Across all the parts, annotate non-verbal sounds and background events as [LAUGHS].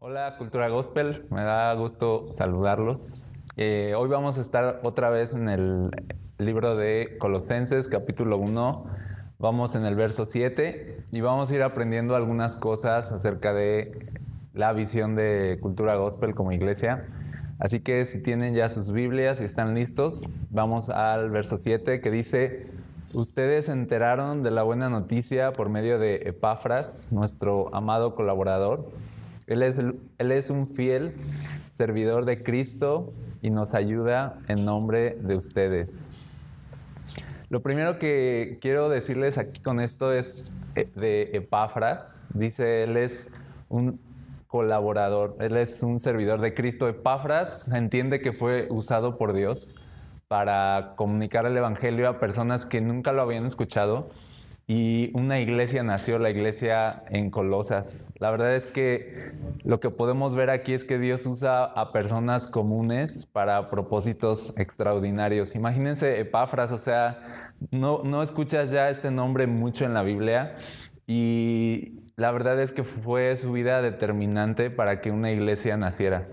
Hola Cultura Gospel, me da gusto saludarlos. Eh, hoy vamos a estar otra vez en el libro de Colosenses, capítulo 1. Vamos en el verso 7 y vamos a ir aprendiendo algunas cosas acerca de la visión de Cultura Gospel como iglesia. Así que si tienen ya sus Biblias y están listos, vamos al verso 7 que dice, ustedes se enteraron de la buena noticia por medio de Epafras, nuestro amado colaborador. Él es, un fiel servidor de Cristo y nos ayuda en nombre de ustedes. Lo primero que quiero decirles aquí con esto es eh, de Epafras. Dice, él es un colaborador, él es un servidor de Cristo. Epafras entiende que fue usado por Dios para comunicar el Evangelio a personas que nunca lo habían escuchado y una iglesia nació, la iglesia en Colosas. La verdad es que lo que podemos ver aquí es que Dios usa a personas comunes para propósitos extraordinarios. Imagínense Epafras, o sea, no, no escuchas ya este nombre mucho en la Biblia y la verdad es que fue su vida determinante para que una iglesia naciera.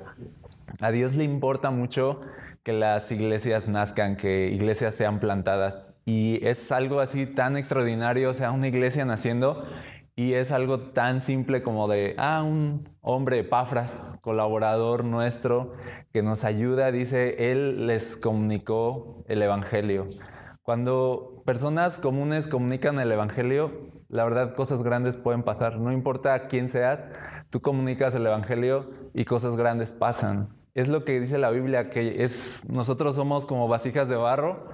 A Dios le importa mucho que las iglesias nazcan, que iglesias sean plantadas. Y es algo así tan extraordinario, o sea, una iglesia naciendo y es algo tan simple como de, ah, un hombre, Pafras, colaborador nuestro, que nos ayuda, dice, él les comunicó el Evangelio. Cuando personas comunes comunican el Evangelio, la verdad cosas grandes pueden pasar. No importa quién seas, tú comunicas el Evangelio y cosas grandes pasan es lo que dice la Biblia, que es nosotros somos como vasijas de barro,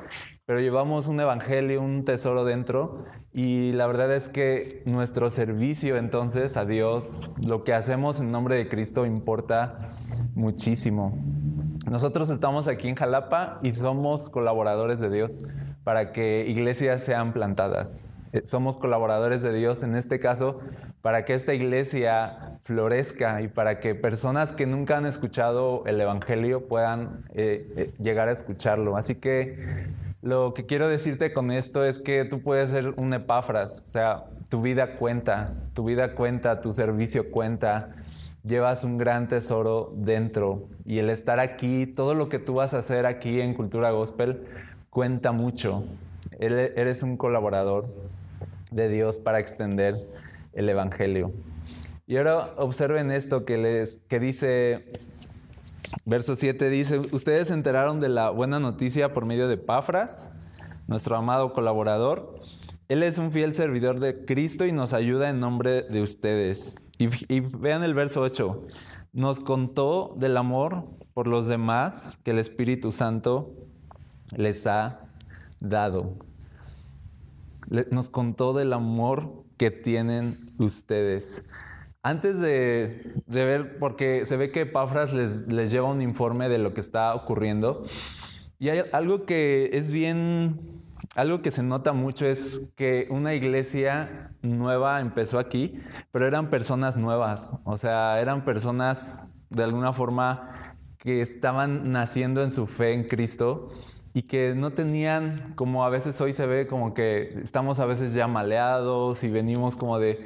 pero llevamos un evangelio, un tesoro dentro y la verdad es que nuestro servicio entonces a Dios, lo que hacemos en nombre de Cristo importa muchísimo. Nosotros estamos aquí en Jalapa y somos colaboradores de Dios para que iglesias sean plantadas. Eh, somos colaboradores de Dios en este caso para que esta iglesia florezca y para que personas que nunca han escuchado el Evangelio puedan eh, eh, llegar a escucharlo. Así que lo que quiero decirte con esto es que tú puedes ser un epáfras, o sea, tu vida cuenta, tu vida cuenta, tu servicio cuenta, llevas un gran tesoro dentro y el estar aquí, todo lo que tú vas a hacer aquí en Cultura Gospel cuenta mucho. Eres un colaborador de Dios para extender el Evangelio. Y ahora observen esto que, les, que dice, verso 7 dice, ustedes se enteraron de la buena noticia por medio de Pafras, nuestro amado colaborador. Él es un fiel servidor de Cristo y nos ayuda en nombre de ustedes. Y, y vean el verso 8. Nos contó del amor por los demás que el Espíritu Santo les ha dado. Nos contó del amor que tienen ustedes. Antes de, ver, porque se ve que Pafras les, les, lleva un informe de lo que está ocurriendo, y hay algo que es bien, algo que se nota mucho es que una iglesia nueva empezó aquí, pero eran personas nuevas, o sea, eran personas de alguna forma que estaban naciendo en su fe en Cristo y que no tenían, como a veces hoy se ve, como que estamos a veces ya maleados y venimos como de,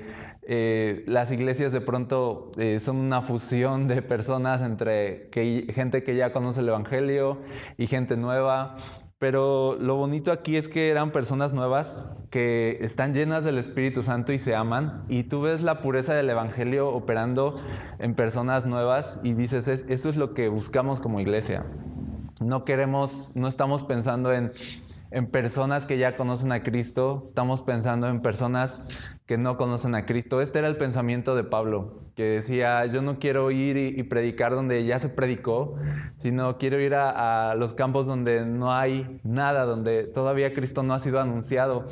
eh, las iglesias de pronto eh, son una fusión de personas entre que, gente que ya conoce el Evangelio y gente nueva. Pero lo bonito aquí es que eran personas nuevas que están llenas del Espíritu Santo y se aman. Y tú ves la pureza del Evangelio operando en personas nuevas y dices, eso es lo que buscamos como iglesia. No queremos, no estamos pensando en, en personas que ya conocen a Cristo, estamos pensando en personas que no conocen a Cristo. Este era el pensamiento de Pablo, que decía, yo no quiero ir y, predicar donde ya se predicó, sino quiero ir a, a, los campos donde no hay nada, donde todavía Cristo no ha sido anunciado.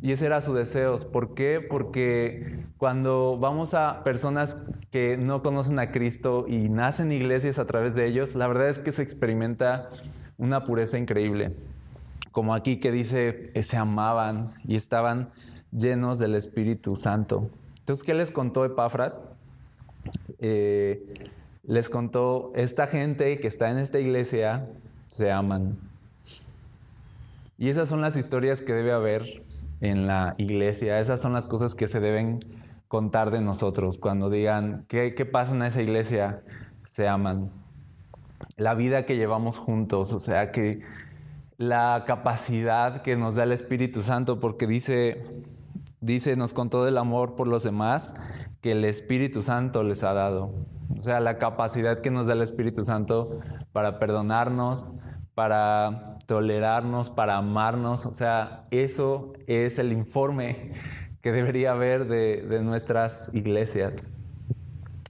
Y ese era su deseo. ¿Por qué? Porque cuando vamos a personas que no conocen a Cristo y nacen iglesias a través de ellos, la verdad es que se experimenta una pureza increíble. Como aquí que dice, se amaban y estaban llenos del Espíritu Santo. Entonces, ¿qué les contó Epafras? Eh, les contó, esta gente que está en esta iglesia se aman. Y esas son las historias que debe haber en la iglesia, esas son las cosas que se deben contar de nosotros, cuando digan, ¿qué, qué pasa en esa iglesia? Se aman. La vida que llevamos juntos, o sea, que la capacidad que nos da el Espíritu Santo, porque dice, dice, nos contó del amor por los demás que el Espíritu Santo les ha dado. O sea, la capacidad que nos da el Espíritu Santo para perdonarnos, para tolerarnos, para amarnos. O sea, eso es el informe que debería haber de, de nuestras iglesias.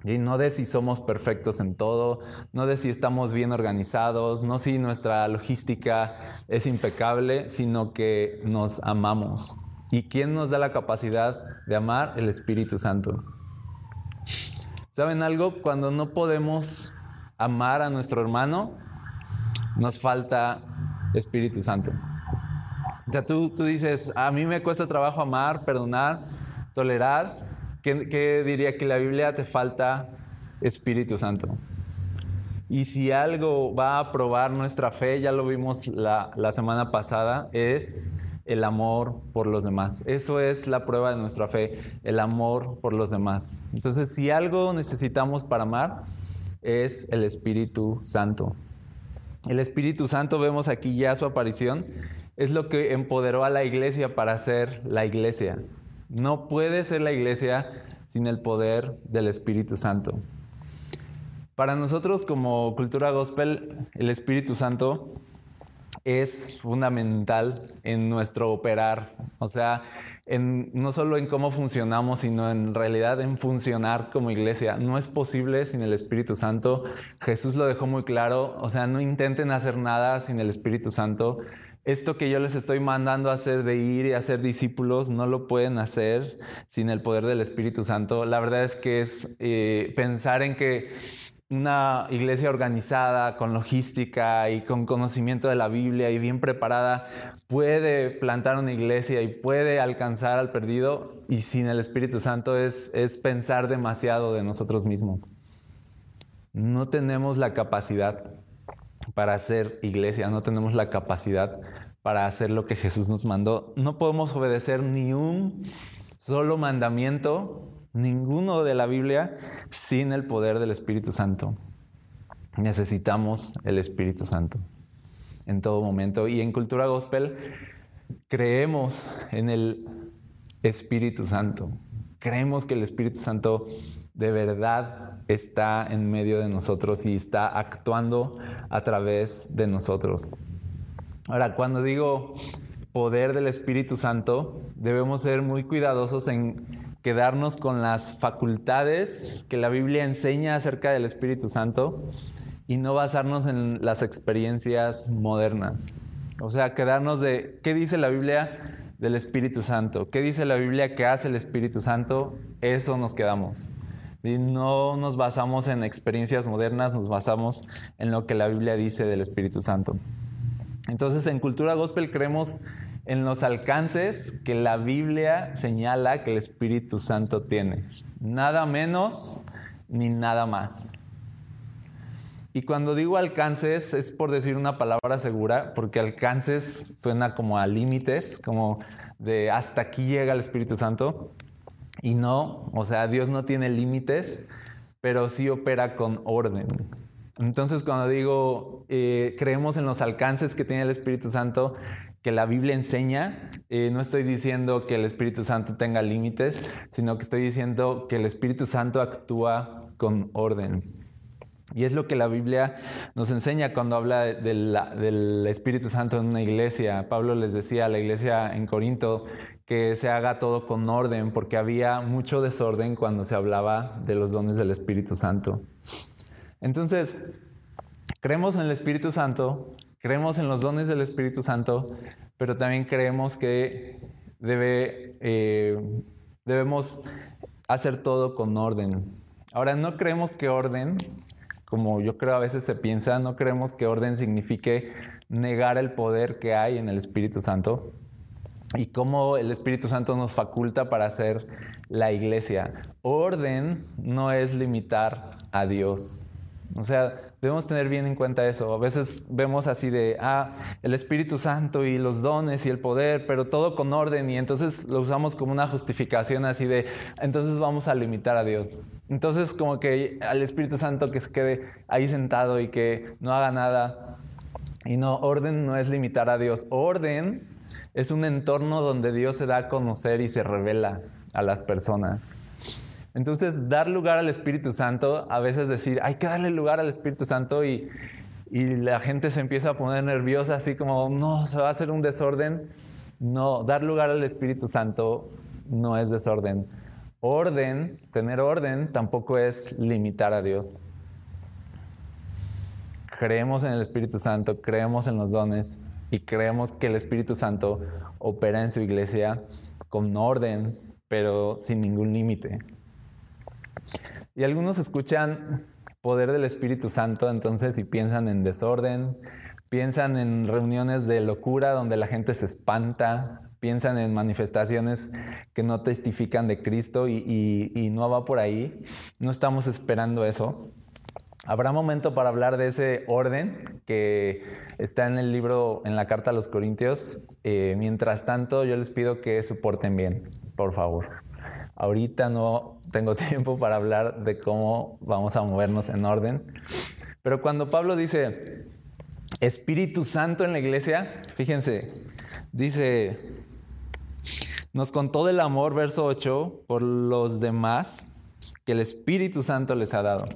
Y no de si somos perfectos en todo, no de si estamos bien organizados, no si nuestra logística es impecable, sino que nos amamos. ¿Y quién nos da la capacidad de amar? El Espíritu Santo. ¿Saben algo? Cuando no podemos amar a nuestro hermano, nos falta Espíritu Santo. O sea, tú, tú dices, a mí me cuesta trabajo amar, perdonar, tolerar. ¿Qué, diría que la Biblia te falta Espíritu Santo? Y si algo va a probar nuestra fe, ya lo vimos la, la semana pasada, es el amor por los demás. Eso es la prueba de nuestra fe, el amor por los demás. Entonces, si algo necesitamos para amar, es el Espíritu Santo. El Espíritu Santo, vemos aquí ya su aparición, es lo que empoderó a la iglesia para ser la iglesia. No puede ser la iglesia sin el poder del Espíritu Santo. Para nosotros como cultura gospel, el Espíritu Santo es fundamental en nuestro operar. O sea, no solo en cómo funcionamos, sino en realidad en funcionar como iglesia. No es posible sin el Espíritu Santo. Jesús lo dejó muy claro. O sea, no intenten hacer nada sin el Espíritu Santo. Esto que yo les estoy mandando a hacer de ir y hacer discípulos, no lo pueden hacer sin el poder del Espíritu Santo. La verdad es que es eh, pensar en que una iglesia organizada, con logística y con conocimiento de la Biblia y bien preparada, puede plantar una iglesia y puede alcanzar al perdido y sin el Espíritu Santo es, es pensar demasiado de nosotros mismos. No tenemos la capacidad para hacer iglesia, no tenemos la capacidad para hacer lo que Jesús nos mandó. No podemos obedecer ni un solo mandamiento ninguno de la Biblia sin el poder del Espíritu Santo. Necesitamos el Espíritu Santo en todo momento. Y en Cultura Gospel creemos en el Espíritu Santo. Creemos que el Espíritu Santo de verdad está en medio de nosotros y está actuando a través de nosotros. Ahora, cuando digo poder del Espíritu Santo, debemos ser muy cuidadosos en quedarnos con las facultades que la Biblia enseña acerca del Espíritu Santo y no basarnos en las experiencias modernas. O sea, quedarnos de qué dice la Biblia del Espíritu Santo, qué dice la Biblia que hace el Espíritu Santo, eso nos quedamos. No nos basamos en experiencias modernas, nos basamos en lo que la Biblia dice del Espíritu Santo. Entonces, en Cultura Gospel creemos en los alcances que la Biblia señala que el Espíritu Santo tiene. Nada menos ni nada más. Y cuando digo alcances es por decir una palabra segura, porque alcances suena como a límites, como de hasta aquí llega el Espíritu Santo. Y no, o sea, Dios no tiene límites, pero sí opera con orden. Entonces cuando digo eh, creemos en los alcances que tiene el Espíritu Santo, que la Biblia enseña. Eh, no estoy diciendo que el Espíritu Santo tenga límites, sino que estoy diciendo que el Espíritu Santo actúa con orden. Y es lo que la Biblia nos enseña cuando habla del Espíritu Santo en una iglesia. Pablo les decía a la iglesia en Corinto que se haga todo con orden, porque había mucho desorden cuando se hablaba de los dones del Espíritu Santo. Entonces, creemos en el Espíritu Santo, Creemos en los dones del Espíritu Santo, pero también creemos que debe, eh, debemos hacer todo con orden. Ahora, no creemos que orden, como yo creo a veces se piensa, no creemos que orden signifique negar el poder que hay en el Espíritu Santo y cómo el Espíritu Santo nos faculta para hacer la iglesia. Orden no es limitar a Dios. O sea, debemos tener bien en cuenta eso. A veces vemos así de, ah, el Espíritu Santo y los dones y el poder, pero todo con orden y entonces lo usamos como una justificación así de, entonces vamos a limitar a Dios. Entonces como que al Espíritu Santo que se quede ahí sentado y que no haga nada. Y no, orden no es limitar a Dios. Orden es un entorno donde Dios se da a conocer y se revela a las personas. Entonces, dar lugar al Espíritu Santo, a veces decir, hay que darle lugar al Espíritu Santo y, la gente se empieza a poner nerviosa, así como, no, se va a hacer un desorden. No, dar lugar al Espíritu Santo no es desorden. Orden, tener orden, tampoco es limitar a Dios. Creemos en el Espíritu Santo, creemos en los dones y creemos que el Espíritu Santo opera en su iglesia con orden, pero sin ningún límite. Y algunos escuchan poder del Espíritu Santo, entonces, y piensan en desorden, piensan en reuniones de locura donde la gente se espanta, piensan en manifestaciones que no testifican de Cristo y, no va por ahí. No estamos esperando eso. Habrá momento para hablar de ese orden que está en el libro, en la carta a los Corintios. Eh, mientras tanto, yo les pido que soporten bien, por favor. Ahorita no tengo [LAUGHS] tiempo para hablar de cómo vamos a movernos en orden. Pero cuando Pablo dice Espíritu Santo en la iglesia, fíjense, dice, nos contó del amor, verso 8, por los demás que el Espíritu Santo les ha dado.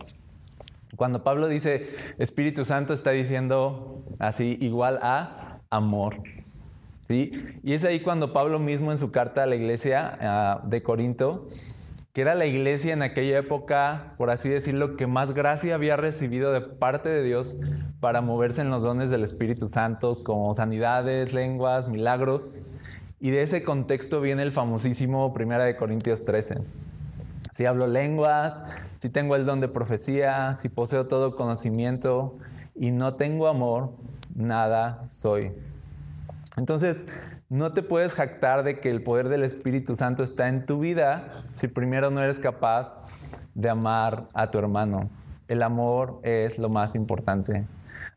Cuando Pablo dice Espíritu Santo está diciendo así igual a amor. ¿sí? Y es ahí cuando Pablo mismo en su carta a la iglesia de Corinto, que era la iglesia en aquella época, por así decirlo, que más gracia había recibido de parte de Dios para moverse en los dones del Espíritu Santo, como sanidades, lenguas, milagros. Y de ese contexto viene el famosísimo 1 de Corintios 13 si hablo lenguas, si tengo el don de profecía, si poseo todo conocimiento y no tengo amor, nada soy. Entonces, no te puedes jactar de que el poder del Espíritu Santo está en tu vida si primero no eres capaz de amar a tu hermano. El amor es lo más importante.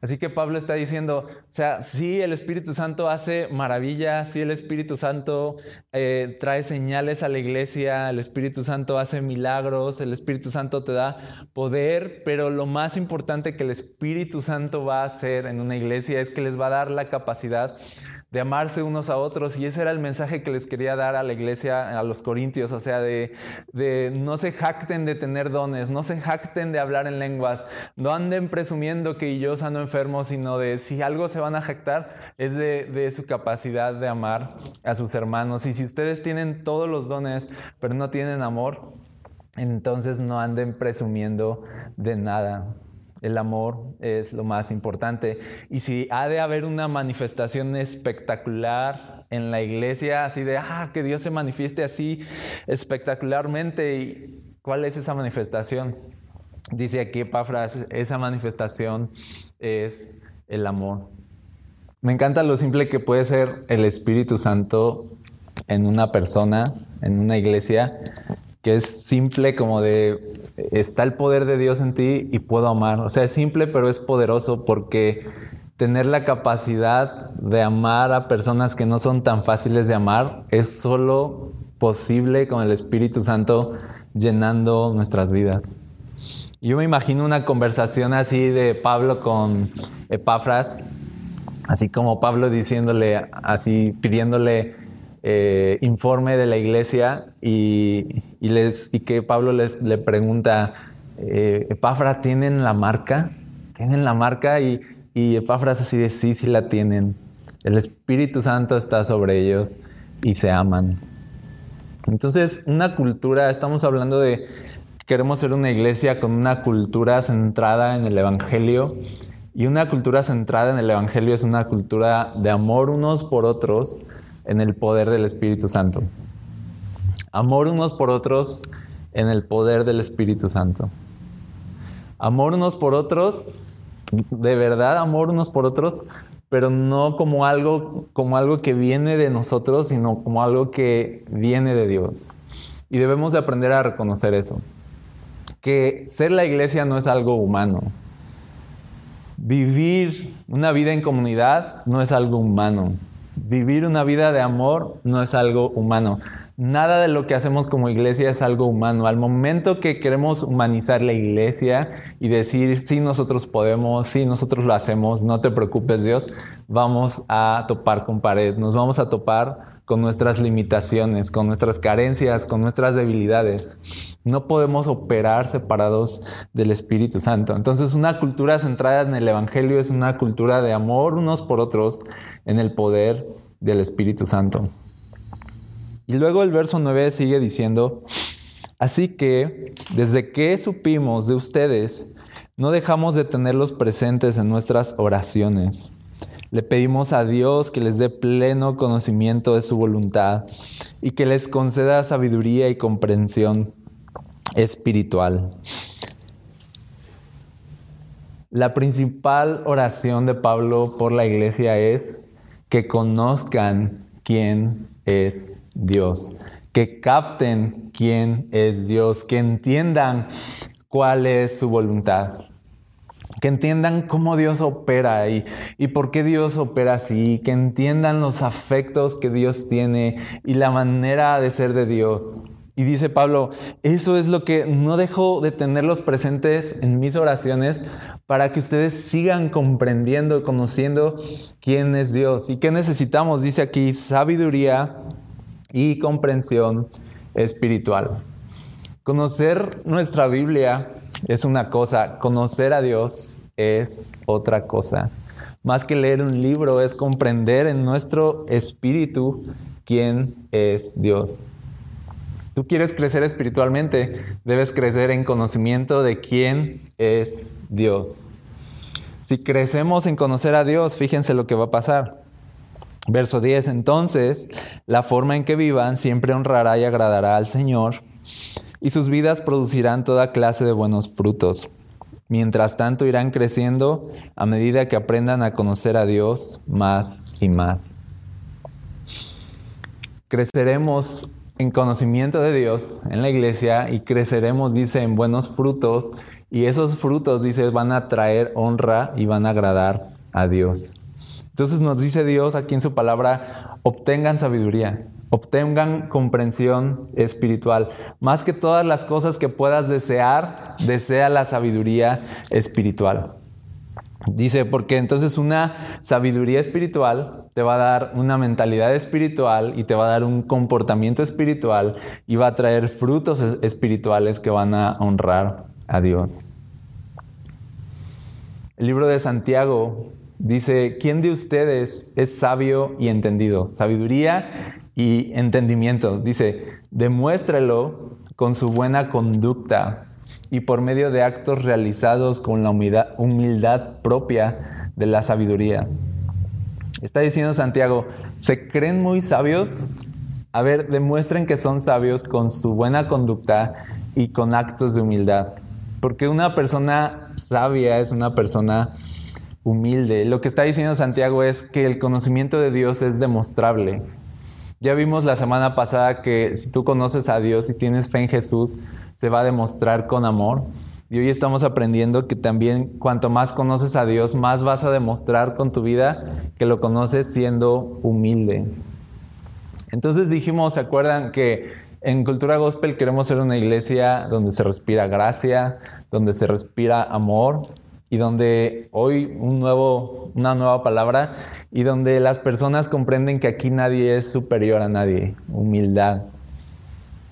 Así que Pablo está diciendo, o sea, sí, el Espíritu Santo hace maravillas, sí, el Espíritu Santo eh, trae señales a la iglesia, el Espíritu Santo hace milagros, el Espíritu Santo te da poder, pero lo más importante que el Espíritu Santo va a hacer en una iglesia es que les va a dar la capacidad de amarse unos a otros. Y ese era el mensaje que les quería dar a la iglesia, a los corintios, o sea, de, no se jacten de tener dones, no se jacten de hablar en lenguas, no anden presumiendo que yo sano enfermo, sino de si algo se van a jactar, es de, de su capacidad de amar a sus hermanos. Y si ustedes tienen todos los dones, pero no tienen amor, entonces no anden presumiendo de nada. El amor es lo más importante. Y si ha de haber una manifestación espectacular en la iglesia, así de, ah, que Dios se manifieste así espectacularmente, ¿y cuál es esa manifestación? Dice aquí Epafras, esa manifestación es el amor. Me encanta lo simple que puede ser el Espíritu Santo en una persona, en una iglesia, que es simple como de está el poder de Dios en ti y puedo amar. O sea, es simple pero es poderoso porque tener la capacidad de amar a personas que no son tan fáciles de amar es solo posible con el Espíritu Santo llenando nuestras vidas. Yo me imagino una conversación así de Pablo con Epafras, así como Pablo diciéndole, así pidiéndole eh, informe de la iglesia y, les, y que Pablo le, pregunta, eh, Epafra, ¿tienen la marca? ¿Tienen la marca? Y, y Epafras así de sí, sí la tienen. El Espíritu Santo está sobre ellos y se aman. Entonces, una cultura, estamos hablando de, queremos ser una iglesia con una cultura centrada en el Evangelio. Y una cultura centrada en el Evangelio es una cultura de amor unos por otros, en el poder del Espíritu Santo. Amor unos por otros en el poder del Espíritu Santo. Amor unos por otros, de verdad amor unos por otros, pero no como algo, como algo que viene de nosotros, sino como algo que viene de Dios. Y debemos de aprender a reconocer eso. Que ser la iglesia no es algo humano, Vivir una vida en comunidad no es algo humano. Vivir una vida de amor no es algo humano. Nada de lo que hacemos como iglesia es algo humano. Al momento que queremos humanizar la iglesia y decir, sí, nosotros podemos, sí, nosotros lo hacemos, no te preocupes Dios, vamos a topar con pared, nos vamos a topar con nuestras limitaciones, con nuestras carencias, con nuestras debilidades. No podemos operar separados del Espíritu Santo. Entonces una cultura centrada en el Evangelio es una cultura de amor unos por otros en el poder del Espíritu Santo. Y luego el verso 9 sigue diciendo, así que desde que supimos de ustedes, no dejamos de tenerlos presentes en nuestras oraciones. Le pedimos a Dios que les dé pleno conocimiento de su voluntad y que les conceda sabiduría y comprensión espiritual. La principal oración de Pablo por la iglesia es que conozcan quién es Dios, que capten quién es Dios, que entiendan cuál es su voluntad, que entiendan cómo Dios opera y, y por qué Dios opera así, que entiendan los afectos que Dios tiene y la manera de ser de Dios. Y dice Pablo, eso es lo que no dejo de tenerlos presentes en mis oraciones para que ustedes sigan comprendiendo, conociendo quién es Dios. ¿Y qué necesitamos? Dice aquí, sabiduría y comprensión espiritual. Conocer nuestra Biblia es una cosa, conocer a Dios es otra cosa. Más que leer un libro es comprender en nuestro espíritu quién es Dios. Tú quieres crecer espiritualmente, debes crecer en conocimiento de quién es Dios. Si crecemos en conocer a Dios, fíjense lo que va a pasar. Verso 10, entonces la forma en que vivan siempre honrará y agradará al Señor, y sus vidas producirán toda clase de buenos frutos. Mientras tanto irán creciendo a medida que aprendan a conocer a Dios más y más. Creceremos en conocimiento de Dios en la iglesia y creceremos, dice, en buenos frutos, y esos frutos, dice, van a traer honra y van a agradar a Dios. Entonces nos dice Dios aquí en su palabra, obtengan sabiduría, obtengan comprensión espiritual. Más que todas las cosas que puedas desear, desea la sabiduría espiritual. Dice, porque entonces una sabiduría espiritual te va a dar una mentalidad espiritual y te va a dar un comportamiento espiritual y va a traer frutos espirituales que van a honrar a Dios. El libro de Santiago Dice, ¿quién de ustedes es sabio y entendido? Sabiduría y entendimiento. Dice, demuéstralo con su buena conducta y por medio de actos realizados con la humildad, humildad propia de la sabiduría. Está diciendo Santiago, ¿se creen muy sabios? A ver, demuestren que son sabios con su buena conducta y con actos de humildad. Porque una persona sabia es una persona humilde. Lo que está diciendo Santiago es que el conocimiento de Dios es demostrable. Ya vimos la semana pasada que si tú conoces a Dios y tienes fe en Jesús, se va a demostrar con amor. Y hoy estamos aprendiendo que también cuanto más conoces a Dios, más vas a demostrar con tu vida que lo conoces siendo humilde. Entonces dijimos, ¿se acuerdan que en Cultura Gospel queremos ser una iglesia donde se respira gracia, donde se respira amor, y donde hoy un nuevo, una nueva palabra y donde las personas comprenden que aquí nadie es superior a nadie, humildad.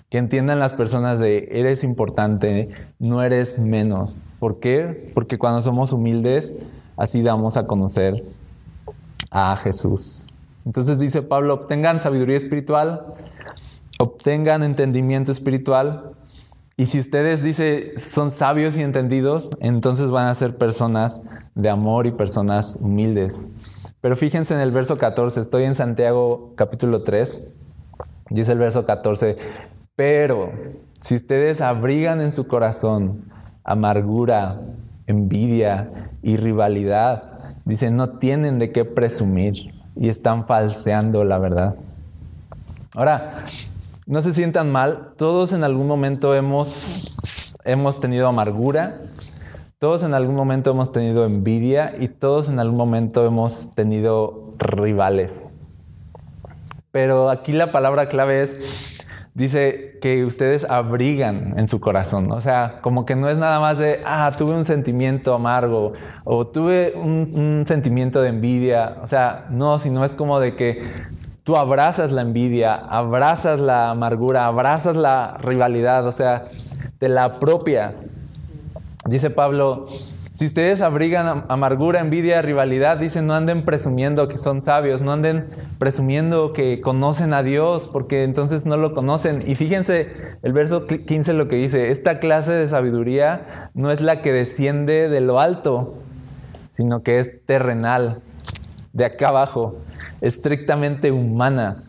Que entiendan las personas de eres importante, no eres menos. ¿Por qué? Porque cuando somos humildes, así damos a conocer a Jesús. Entonces dice Pablo, obtengan sabiduría espiritual, obtengan entendimiento espiritual, y si ustedes dice son sabios y entendidos, entonces van a ser personas de amor y personas humildes. Pero fíjense en el verso 14, estoy en Santiago capítulo 3, dice el verso 14, pero si ustedes abrigan en su corazón amargura, envidia y rivalidad, dice, no tienen de qué presumir y están falseando la verdad. Ahora, no se sientan mal, todos en algún momento hemos, hemos tenido amargura, Todos en algún momento hemos tenido envidia y todos en algún momento hemos tenido rivales. Pero aquí la palabra clave es, dice que ustedes abrigan en su corazón. O sea, como que no es nada más de, ah, tuve un sentimiento amargo o tuve un, un sentimiento de envidia. O sea, no, sino es como de que tú abrazas la envidia, abrazas la amargura, abrazas la rivalidad, o sea, te la apropias. Dice Pablo, si ustedes abrigan amargura, envidia, rivalidad, dicen, no anden presumiendo que son sabios, no anden presumiendo que conocen a Dios, porque entonces no lo conocen. Y fíjense el verso 15 lo que dice, esta clase de sabiduría no es la que desciende de lo alto, sino que es terrenal, de acá abajo, estrictamente humana.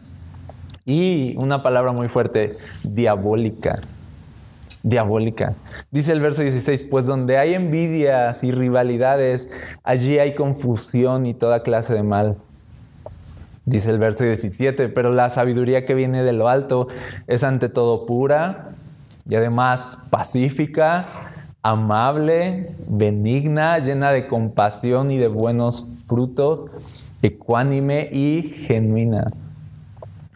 Y una palabra muy fuerte, diabólica diabólica. Dice el verso 16, pues donde hay envidias y rivalidades, allí hay confusión y toda clase de mal. Dice el verso 17, pero la sabiduría que viene de lo alto es ante todo pura y además pacífica, amable, benigna, llena de compasión y de buenos frutos, ecuánime y genuina.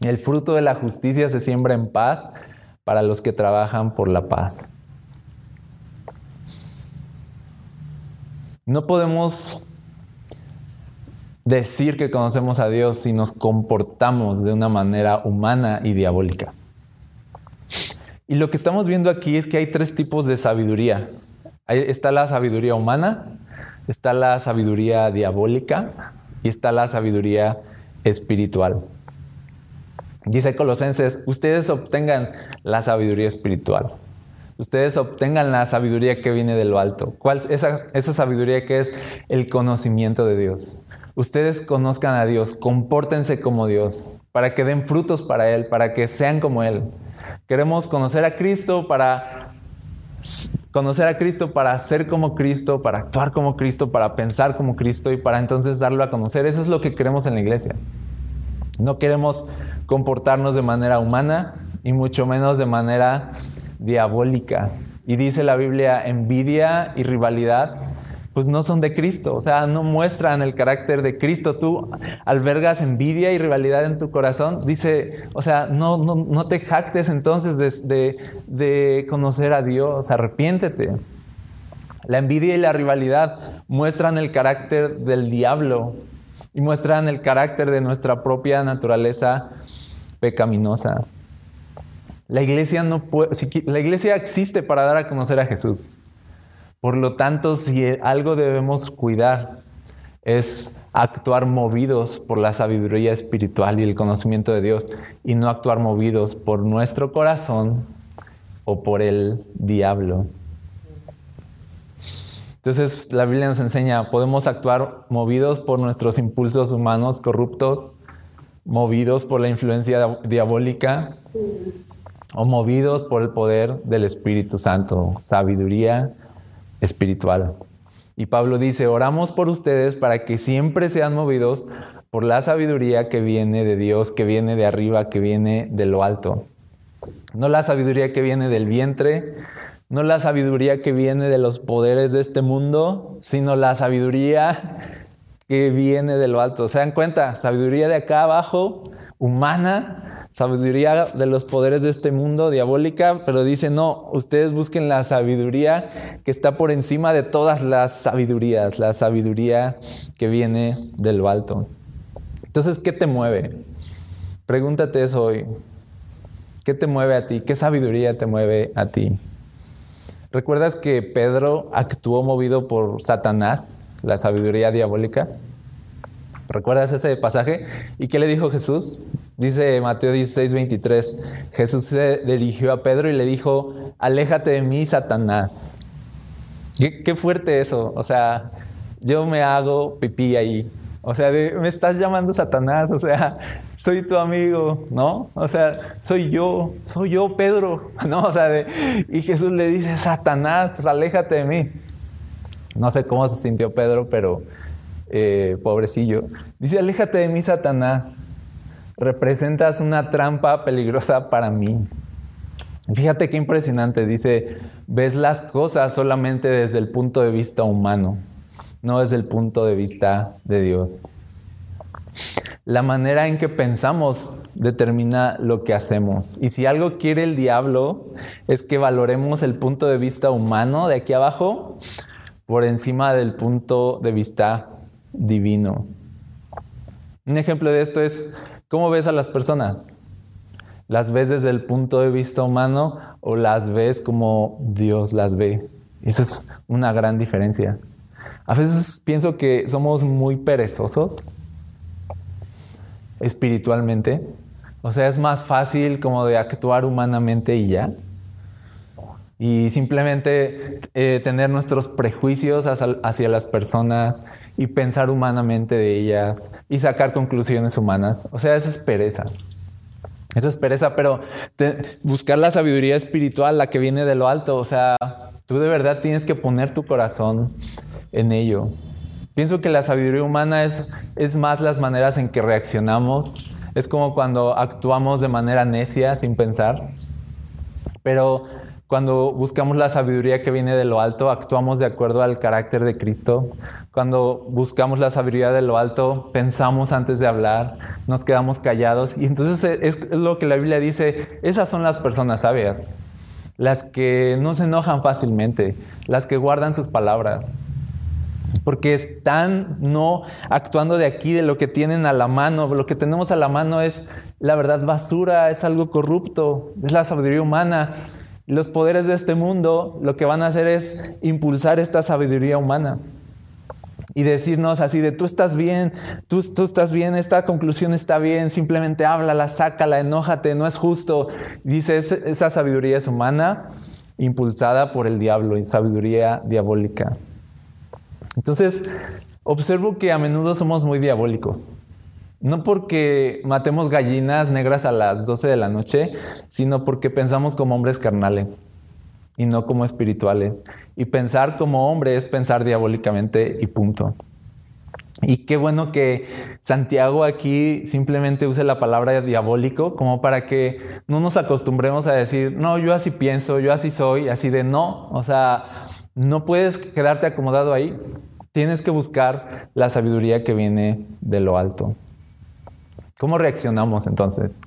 El fruto de la justicia se siembra en paz para los que trabajan por la paz. No podemos decir que conocemos a Dios si nos comportamos de una manera humana y diabólica. Y lo que estamos viendo aquí es que hay tres tipos de sabiduría. Está la sabiduría humana, está la sabiduría diabólica y está la sabiduría espiritual. Dice Colosenses, ustedes obtengan la sabiduría espiritual. Ustedes obtengan la sabiduría que viene de lo alto. ¿Cuál esa, esa sabiduría que es el conocimiento de Dios? Ustedes conozcan a Dios, compórtense como Dios, para que den frutos para Él, para que sean como Él. Queremos conocer a Cristo para conocer a Cristo, para ser como Cristo, para actuar como Cristo, para pensar como Cristo y para entonces darlo a conocer. Eso es lo que queremos en la iglesia. No queremos comportarnos de manera humana y mucho menos de manera diabólica. Y dice la Biblia, envidia y rivalidad, pues no son de Cristo, o sea, no muestran el carácter de Cristo. Tú albergas envidia y rivalidad en tu corazón, dice, o sea, no, no, te jactes entonces de, de conocer a Dios, arrepiéntete. La envidia y la rivalidad muestran el carácter del diablo y muestran el carácter de nuestra propia naturaleza pecaminosa. La iglesia, no puede, la iglesia existe para dar a conocer a Jesús. Por lo tanto, si algo debemos cuidar es actuar movidos por la sabiduría espiritual y el conocimiento de Dios y no actuar movidos por nuestro corazón o por el diablo. Entonces la Biblia nos enseña, podemos actuar movidos por nuestros impulsos humanos corruptos movidos por la influencia diabólica o movidos por el poder del Espíritu Santo, sabiduría espiritual. Y Pablo dice, oramos por ustedes para que siempre sean movidos por la sabiduría que viene de Dios, que viene de arriba, que viene de lo alto. No la sabiduría que viene del vientre, no la sabiduría que viene de los poderes de este mundo, sino la sabiduría que viene de lo alto. ¿Se dan cuenta? Sabiduría de acá abajo, humana, sabiduría de los poderes de este mundo, diabólica, pero dice, no, ustedes busquen la sabiduría que está por encima de todas las sabidurías, la sabiduría que viene de lo alto. Entonces, ¿qué te mueve? Pregúntate eso hoy. ¿Qué te mueve a ti? ¿Qué sabiduría te mueve a ti? ¿Recuerdas que Pedro actuó movido por Satanás? la sabiduría diabólica. ¿Recuerdas ese pasaje? ¿Y qué le dijo Jesús? Dice Mateo 16, 23. Jesús se dirigió a Pedro y le dijo, aléjate de mí, Satanás. Qué, fuerte eso. O sea, yo me hago pipí ahí. O sea, me estás llamando Satanás. O sea, soy tu amigo, ¿no? O sea, soy yo, soy yo, Pedro, [LAUGHS] ¿no? O sea, y Jesús le dice, Satanás, aléjate de mí. No sé cómo se sintió Pedro, pero eh, pobrecillo. Dice, aléjate de mí, Satanás. Representas una trampa peligrosa para mí. Fíjate qué impresionante, dice, ves las cosas solamente desde el punto de vista humano, no desde el punto de vista de Dios. La manera en que pensamos determina lo que hacemos. Y si algo quiere el diablo es que valoremos el punto de vista humano de aquí abajo por encima del punto de vista divino. Un ejemplo de esto es cómo ves a las personas. ¿Las ves desde el punto de vista humano o las ves como Dios las ve? Esa es una gran diferencia. A veces pienso que somos muy perezosos espiritualmente. O sea, es más fácil como de actuar humanamente y ya. Y simplemente eh, tener nuestros prejuicios hacia, las personas y pensar humanamente de ellas y sacar conclusiones humanas. O sea, eso es pereza. Eso es pereza, pero buscar la sabiduría espiritual, la que viene de lo alto. O sea, tú de verdad tienes que poner tu corazón en ello. Pienso que la sabiduría humana es, es más las maneras en que reaccionamos. Es como cuando actuamos de manera necia, sin pensar. Pero cuando buscamos la sabiduría que viene de lo alto, actuamos de acuerdo al carácter de Cristo. Cuando buscamos la sabiduría de lo alto, pensamos antes de hablar, nos quedamos callados. Y entonces es lo que la Biblia dice, esas son las personas sabias, las que no se enojan fácilmente, las que guardan sus palabras porque están no actuando de aquí, de lo que tienen a la mano. Lo que tenemos a la mano es la verdad basura, es algo corrupto, es la sabiduría humana. Los poderes de este mundo lo que van a hacer es impulsar esta sabiduría humana y decirnos así de tú estás bien, tú, tú estás bien, esta conclusión está bien, simplemente háblala, sácala, enójate, no es justo. Dice, esa sabiduría es humana, impulsada por el diablo, sabiduría diabólica. Entonces, observo que a menudo somos muy diabólicos. No porque matemos gallinas negras a las 12 de la noche, sino porque pensamos como hombres carnales y no como espirituales. Y pensar como hombre es pensar diabólicamente y punto. Y qué bueno que Santiago aquí simplemente use la palabra diabólico como para que no nos acostumbremos a decir, no, yo así pienso, yo así soy, así de no. O sea, no puedes quedarte acomodado ahí. Tienes que buscar la sabiduría que viene de lo alto. ¿Cómo reaccionamos entonces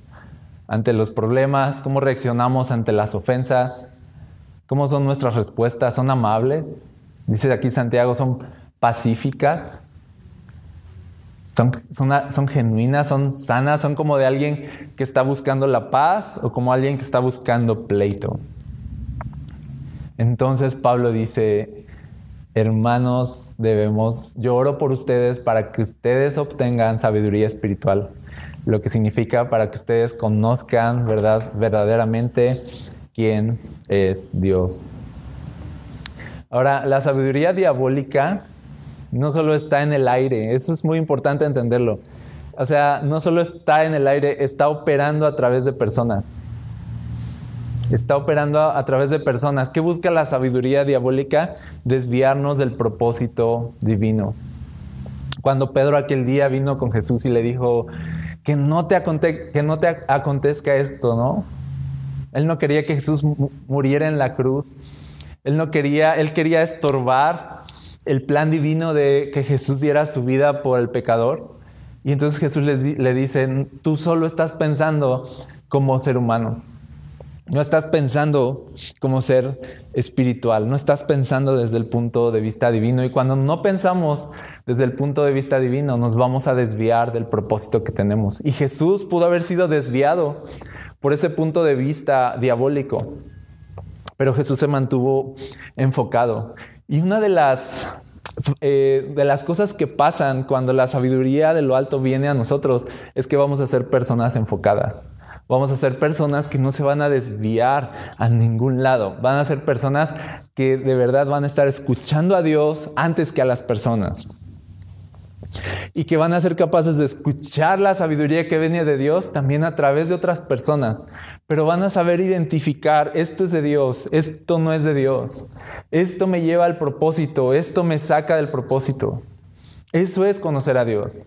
ante los problemas? ¿Cómo reaccionamos ante las ofensas? ¿Cómo son nuestras respuestas? ¿Son amables? Dice aquí Santiago, son pacíficas. Son, genuinas, son sanas, son como de alguien que está buscando la paz o como alguien que está buscando pleito. Entonces Pablo dice, hermanos, debemos, yo oro por ustedes para que ustedes obtengan sabiduría espiritual, lo que significa para que ustedes conozcan verdad, verdaderamente quién es Dios. Ahora, la sabiduría diabólica no solo está en el aire, eso es muy importante entenderlo. O sea, no solo está en el aire, está operando a través de personas está operando a, través de personas. ¿Qué busca la sabiduría diabólica? Desviarnos del propósito divino. Cuando Pedro aquel día vino con Jesús y le dijo, que no te, que no te acontezca esto, ¿no? Él no quería que Jesús muriera en la cruz. Él no quería, él quería estorbar el plan divino de que Jesús diera su vida por el pecador. Y entonces Jesús le, le dice, tú solo estás pensando como ser humano. No estás pensando como ser espiritual, no estás pensando desde el punto de vista divino y cuando no pensamos desde el punto de vista divino nos vamos a desviar del propósito que tenemos. Y Jesús pudo haber sido desviado por ese punto de vista diabólico, pero Jesús se mantuvo enfocado. Y una de las eh, de las cosas que pasan cuando la sabiduría de lo alto viene a nosotros es que vamos a ser personas enfocadas. Vamos a ser personas que no se van a desviar a ningún lado. Van a ser personas que de verdad van a estar escuchando a Dios antes que a las personas. Y que van a ser capaces de escuchar la sabiduría que viene de Dios también a través de otras personas. Pero van a saber identificar, esto es de Dios, esto no es de Dios. Esto me lleva al propósito, esto me saca del propósito. Eso es conocer a Dios.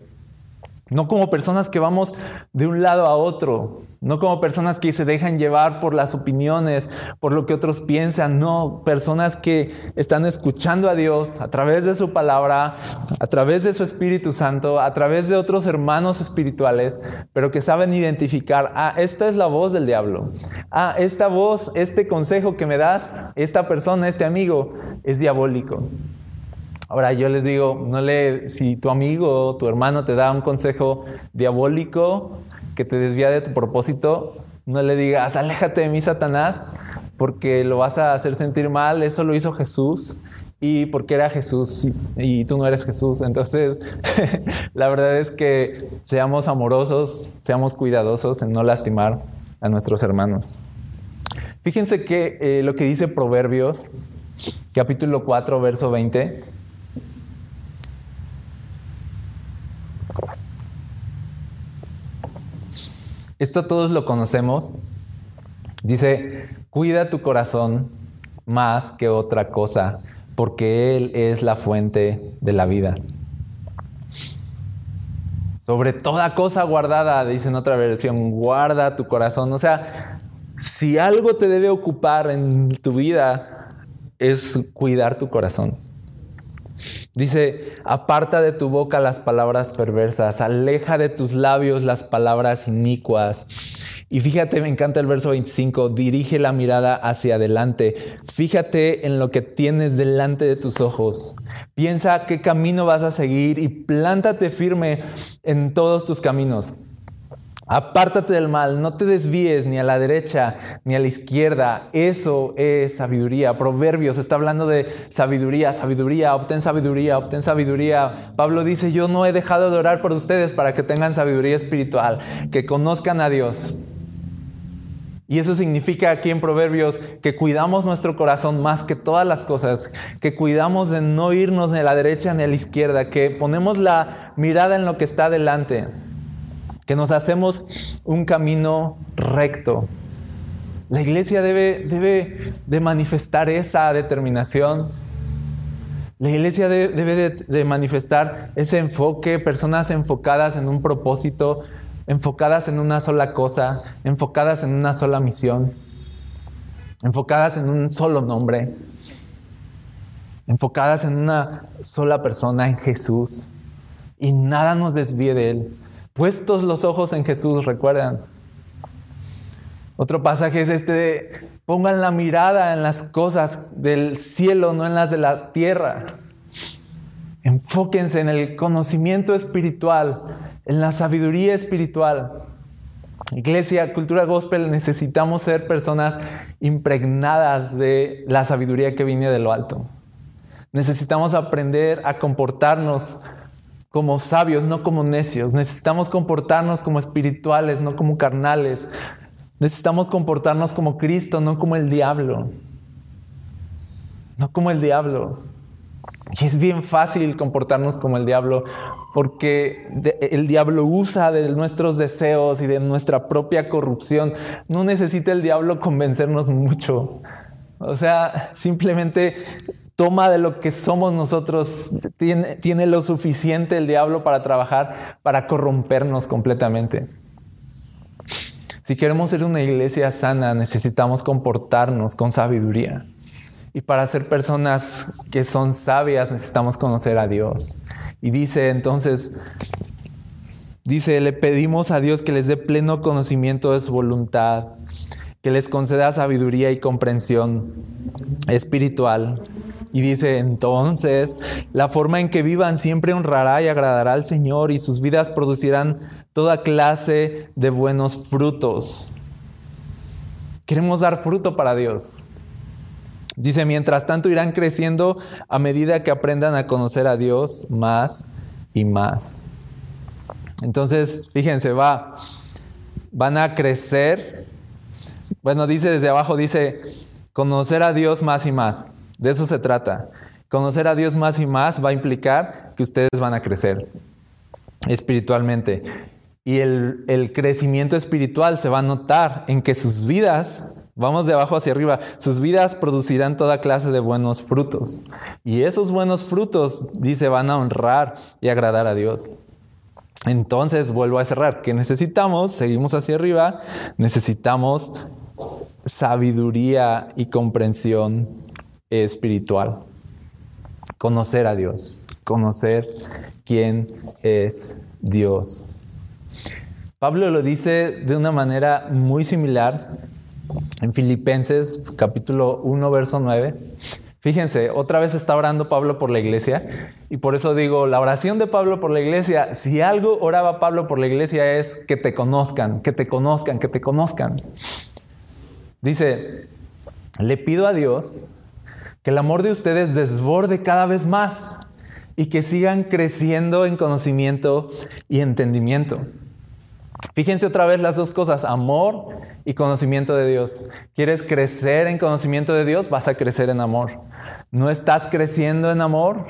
No como personas que vamos de un lado a otro, no como personas que se dejan llevar por las opiniones, por lo que otros piensan, no, personas que están escuchando a Dios a través de su palabra, a través de su Espíritu Santo, a través de otros hermanos espirituales, pero que saben identificar, ah, esta es la voz del diablo, ah, esta voz, este consejo que me das, esta persona, este amigo, es diabólico. Ahora yo les digo, no le, si tu amigo o tu hermano te da un consejo diabólico que te desvía de tu propósito, no le digas, aléjate de mí, Satanás, porque lo vas a hacer sentir mal. Eso lo hizo Jesús y porque era Jesús y tú no eres Jesús. Entonces, [LAUGHS] la verdad es que seamos amorosos, seamos cuidadosos en no lastimar a nuestros hermanos. Fíjense que eh, lo que dice Proverbios, capítulo 4, verso 20, Esto todos lo conocemos. Dice, cuida tu corazón más que otra cosa, porque Él es la fuente de la vida. Sobre toda cosa guardada, dice en otra versión, guarda tu corazón. O sea, si algo te debe ocupar en tu vida, es cuidar tu corazón. Dice, aparta de tu boca las palabras perversas, aleja de tus labios las palabras inicuas. Y fíjate, me encanta el verso 25, dirige la mirada hacia adelante, fíjate en lo que tienes delante de tus ojos, piensa qué camino vas a seguir y plántate firme en todos tus caminos. Apártate del mal, no te desvíes ni a la derecha ni a la izquierda. Eso es sabiduría. Proverbios está hablando de sabiduría, sabiduría, obtén sabiduría, obtén sabiduría. Pablo dice, yo no he dejado de orar por ustedes para que tengan sabiduría espiritual, que conozcan a Dios. Y eso significa aquí en Proverbios que cuidamos nuestro corazón más que todas las cosas, que cuidamos de no irnos ni a la derecha ni a la izquierda, que ponemos la mirada en lo que está delante que nos hacemos un camino recto. La iglesia debe, debe de manifestar esa determinación. La iglesia debe de, manifestar ese enfoque, personas enfocadas en un propósito, enfocadas en una sola cosa, enfocadas en una sola misión, enfocadas en un solo nombre, enfocadas en una sola persona, en Jesús. Y nada nos desvíe de Él. Puestos los ojos en Jesús, recuerdan. Otro pasaje es este pongan la mirada en las cosas del cielo, no en las de la tierra. Enfóquense en el conocimiento espiritual, en la sabiduría espiritual. Iglesia, cultura gospel, necesitamos ser personas impregnadas de la sabiduría que viene de lo alto. Necesitamos aprender a comportarnos como sabios, no como necios. Necesitamos comportarnos como espirituales, no como carnales. Necesitamos comportarnos como Cristo, no como el diablo. No como el diablo. Y es bien fácil comportarnos como el diablo porque el diablo usa de nuestros deseos y de nuestra propia corrupción. No necesita el diablo convencernos mucho. O sea, simplemente toma de lo que somos nosotros, tiene, tiene lo suficiente el diablo para trabajar, para corrompernos completamente. Si queremos ser una iglesia sana, necesitamos comportarnos con sabiduría. Y para ser personas que son sabias, necesitamos conocer a Dios. Y dice entonces, dice, le pedimos a Dios que les dé pleno conocimiento de su voluntad, que les conceda sabiduría y comprensión espiritual y dice, entonces, la forma en que vivan siempre honrará y agradará al Señor y sus vidas producirán toda clase de buenos frutos. Queremos dar fruto para Dios. Dice, mientras tanto irán creciendo a medida que aprendan a conocer a Dios más y más. Entonces, fíjense, va, van a crecer. Bueno, dice desde abajo, dice, conocer a Dios más y más. De eso se trata. Conocer a Dios más y más va a implicar que ustedes van a crecer espiritualmente. Y el, crecimiento espiritual se va a notar en que sus vidas, vamos de abajo hacia arriba, sus vidas producirán toda clase de buenos frutos. Y esos buenos frutos, dice, van a honrar y agradar a Dios. Entonces, vuelvo a cerrar. ¿Qué necesitamos? Seguimos hacia arriba. Necesitamos sabiduría y comprensión espiritual. Conocer a Dios. Conocer quién es Dios. Pablo lo dice de una manera muy similar en Filipenses capítulo 1, verso 9. Fíjense, otra vez está orando Pablo por la iglesia y por eso digo, la oración de Pablo por la iglesia, si algo oraba Pablo por la iglesia es que te conozcan, que te conozcan, que te conozcan. Dice, le pido a Dios que el amor de ustedes desborde cada vez más y que sigan creciendo en conocimiento y entendimiento. Fíjense otra vez las dos cosas, amor y conocimiento de Dios. ¿Quieres crecer en conocimiento de Dios? Vas a crecer en amor. ¿No estás creciendo en amor?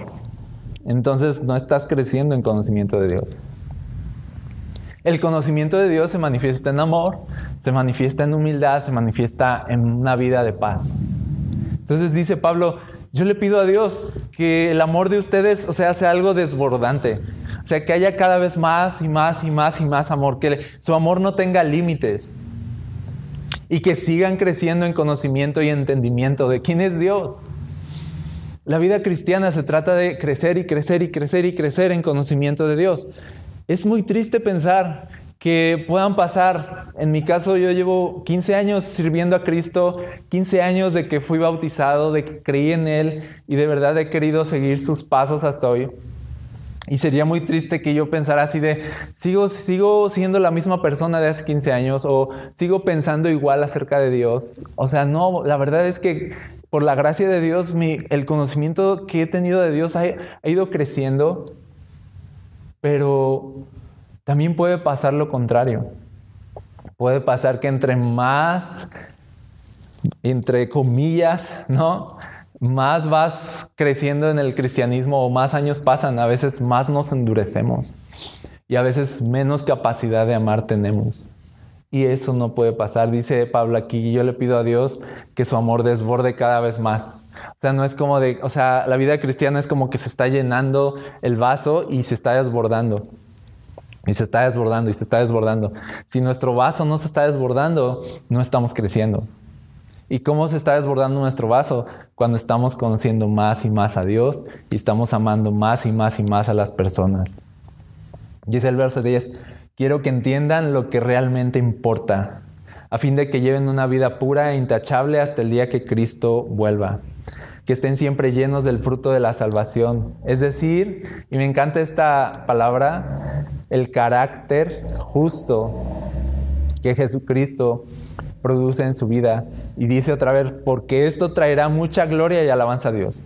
Entonces no estás creciendo en conocimiento de Dios. El conocimiento de Dios se manifiesta en amor, se manifiesta en humildad, se manifiesta en una vida de paz. Entonces dice Pablo, yo le pido a Dios que el amor de ustedes, o sea, sea algo desbordante. O sea, que haya cada vez más y más y más y más amor, que su amor no tenga límites y que sigan creciendo en conocimiento y entendimiento de quién es Dios. La vida cristiana se trata de crecer y crecer y crecer y crecer en conocimiento de Dios. Es muy triste pensar que puedan pasar, en mi caso yo llevo 15 años sirviendo a Cristo, 15 años de que fui bautizado, de que creí en Él y de verdad he querido seguir sus pasos hasta hoy. Y sería muy triste que yo pensara así de, sigo, sigo siendo la misma persona de hace 15 años o sigo pensando igual acerca de Dios. O sea, no, la verdad es que por la gracia de Dios, el conocimiento que he tenido de Dios ha, ido creciendo, pero también puede pasar lo contrario. Puede pasar que entre más, entre comillas, ¿no? Más vas creciendo en el cristianismo o más años pasan, a veces más nos endurecemos y a veces menos capacidad de amar tenemos. Y eso no puede pasar. Dice Pablo aquí, yo le pido a Dios que su amor desborde cada vez más. O sea, no es como de, o sea, la vida cristiana es como que se está llenando el vaso y se está desbordando. Y se está desbordando y se está desbordando. Si nuestro vaso no se está desbordando, no estamos creciendo. ¿Y cómo se está desbordando nuestro vaso? Cuando estamos conociendo más y más a Dios y estamos amando más y más y más a las personas. Dice el verso 10, Quiero que entiendan lo que realmente importa, a fin de que lleven una vida pura e intachable hasta el día que Cristo vuelva. Que estén siempre llenos del fruto de la salvación. Es decir, y me encanta esta palabra, el carácter justo que Jesucristo produce en su vida. Y dice otra vez, porque esto traerá mucha gloria y alabanza a Dios.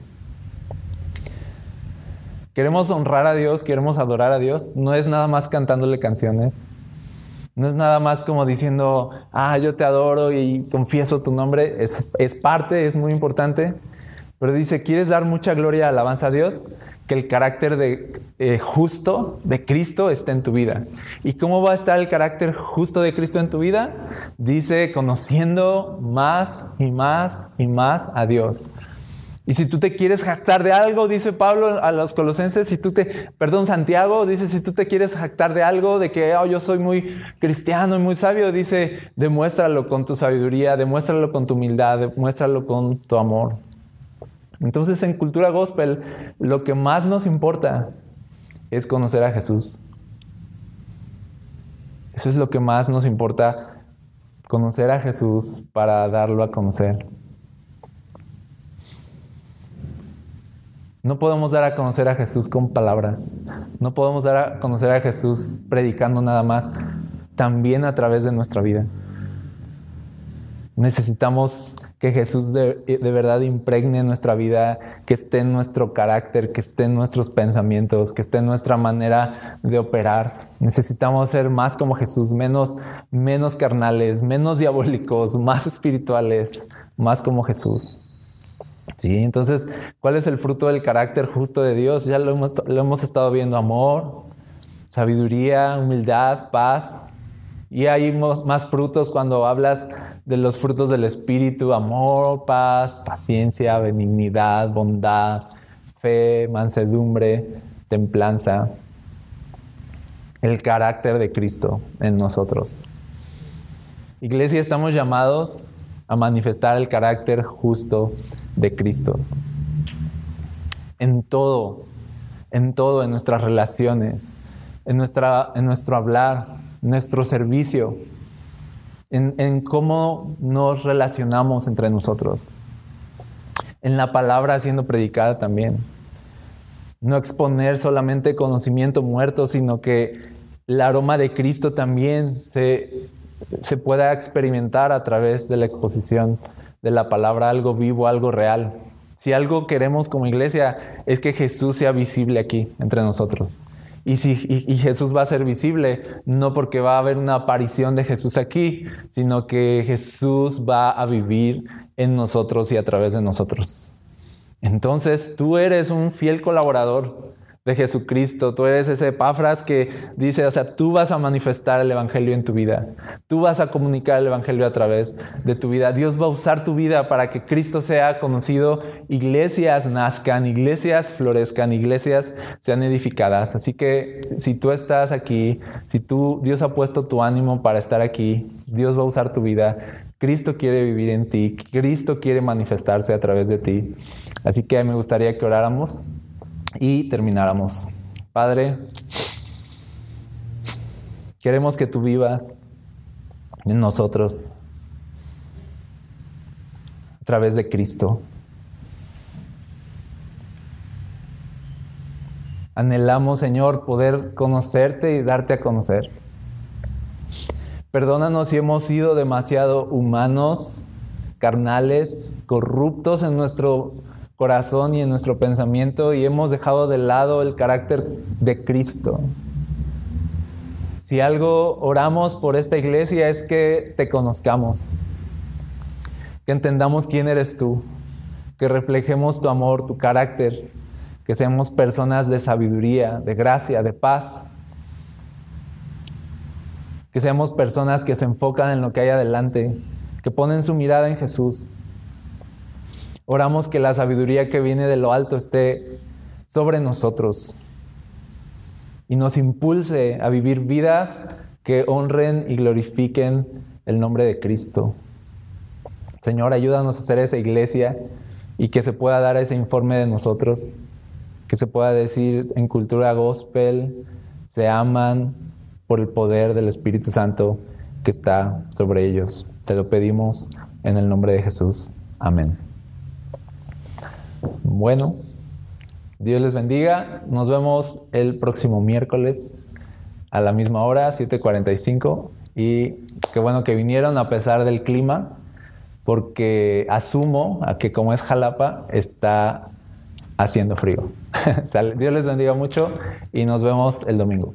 Queremos honrar a Dios, queremos adorar a Dios. No es nada más cantándole canciones. No es nada más como diciendo, ah, yo te adoro y confieso tu nombre. Es, es parte, es muy importante. Pero dice, ¿quieres dar mucha gloria y alabanza a Dios? Que el carácter de eh, justo de Cristo esté en tu vida. ¿Y cómo va a estar el carácter justo de Cristo en tu vida? Dice, conociendo más y más y más a Dios. Y si tú te quieres jactar de algo, dice Pablo a los colosenses, si tú te, perdón, Santiago dice, si tú te quieres jactar de algo, de que oh, yo soy muy cristiano y muy sabio, dice, demuéstralo con tu sabiduría, demuéstralo con tu humildad, demuéstralo con tu amor. Entonces en cultura gospel, lo que más nos importa es conocer a Jesús. Eso es lo que más nos importa, conocer a Jesús para darlo a conocer. No podemos dar a conocer a Jesús con palabras. No podemos dar a conocer a Jesús predicando nada más. También a través de nuestra vida. Necesitamos que Jesús de, de, verdad impregne nuestra vida, que esté en nuestro carácter, que esté en nuestros pensamientos, que esté en nuestra manera de operar. Necesitamos ser más como Jesús, menos, menos carnales, menos diabólicos, más espirituales, más como Jesús. Sí, entonces, ¿cuál es el fruto del carácter justo de Dios? Ya lo hemos, lo hemos estado viendo, amor, sabiduría, humildad, paz. Y hay más frutos cuando hablas de los frutos del Espíritu, amor, paz, paciencia, benignidad, bondad, fe, mansedumbre, templanza. el carácter de Cristo en nosotros. Iglesia, estamos llamados a manifestar el carácter justo de Cristo. En todo, en todo, en nuestras relaciones, en, nuestra, en nuestro hablar, nuestro servicio, en, en cómo nos relacionamos entre nosotros, en la palabra siendo predicada también. No exponer solamente conocimiento muerto, sino que el aroma de Cristo también se, se pueda experimentar a través de la exposición de la palabra, algo vivo, algo real. Si algo queremos como iglesia es que Jesús sea visible aquí entre nosotros. Y, si, Jesús va a ser visible, no porque va a haber una aparición de Jesús aquí, sino que Jesús va a vivir en nosotros y a través de nosotros. Entonces tú eres un fiel colaborador de Jesucristo. Tú eres ese Epafras que dice, o sea, tú vas a manifestar el Evangelio en tu vida. Tú vas a comunicar el Evangelio a través de tu vida. Dios va a usar tu vida para que Cristo sea conocido, iglesias nazcan, iglesias florezcan, iglesias sean edificadas. Así que si tú estás aquí, si tú, Dios ha puesto tu ánimo para estar aquí, Dios va a usar tu vida. Cristo quiere vivir en ti, Cristo quiere manifestarse a través de ti. Así que me gustaría que oráramos y termináramos. Padre, queremos que tú vivas en nosotros a través de Cristo. Anhelamos, Señor, poder conocerte y darte a conocer. Perdónanos si hemos sido demasiado humanos, carnales, corruptos en nuestro corazón y en nuestro pensamiento y hemos dejado de lado el carácter de Cristo. Si algo oramos por esta iglesia es que te conozcamos, que entendamos quién eres tú, que reflejemos tu amor, tu carácter, que seamos personas de sabiduría, de gracia, de paz, que seamos personas que se enfocan en lo que hay adelante, que ponen su mirada en Jesús Oramos que la sabiduría que viene de lo alto esté sobre nosotros y nos impulse a vivir vidas que honren y glorifiquen el nombre de Cristo. Señor, ayúdanos a hacer esa iglesia y que se pueda dar ese informe de nosotros, que se pueda decir en cultura gospel, se aman por el poder del Espíritu Santo que está sobre ellos. Te lo pedimos en el nombre de Jesús. Amén. Bueno, Dios les bendiga. Nos vemos el próximo miércoles a la misma hora, 7:45. Y qué bueno que vinieron a pesar del clima, porque asumo a que como es Jalapa, está haciendo frío. [LAUGHS] Dios les bendiga mucho y nos vemos el domingo.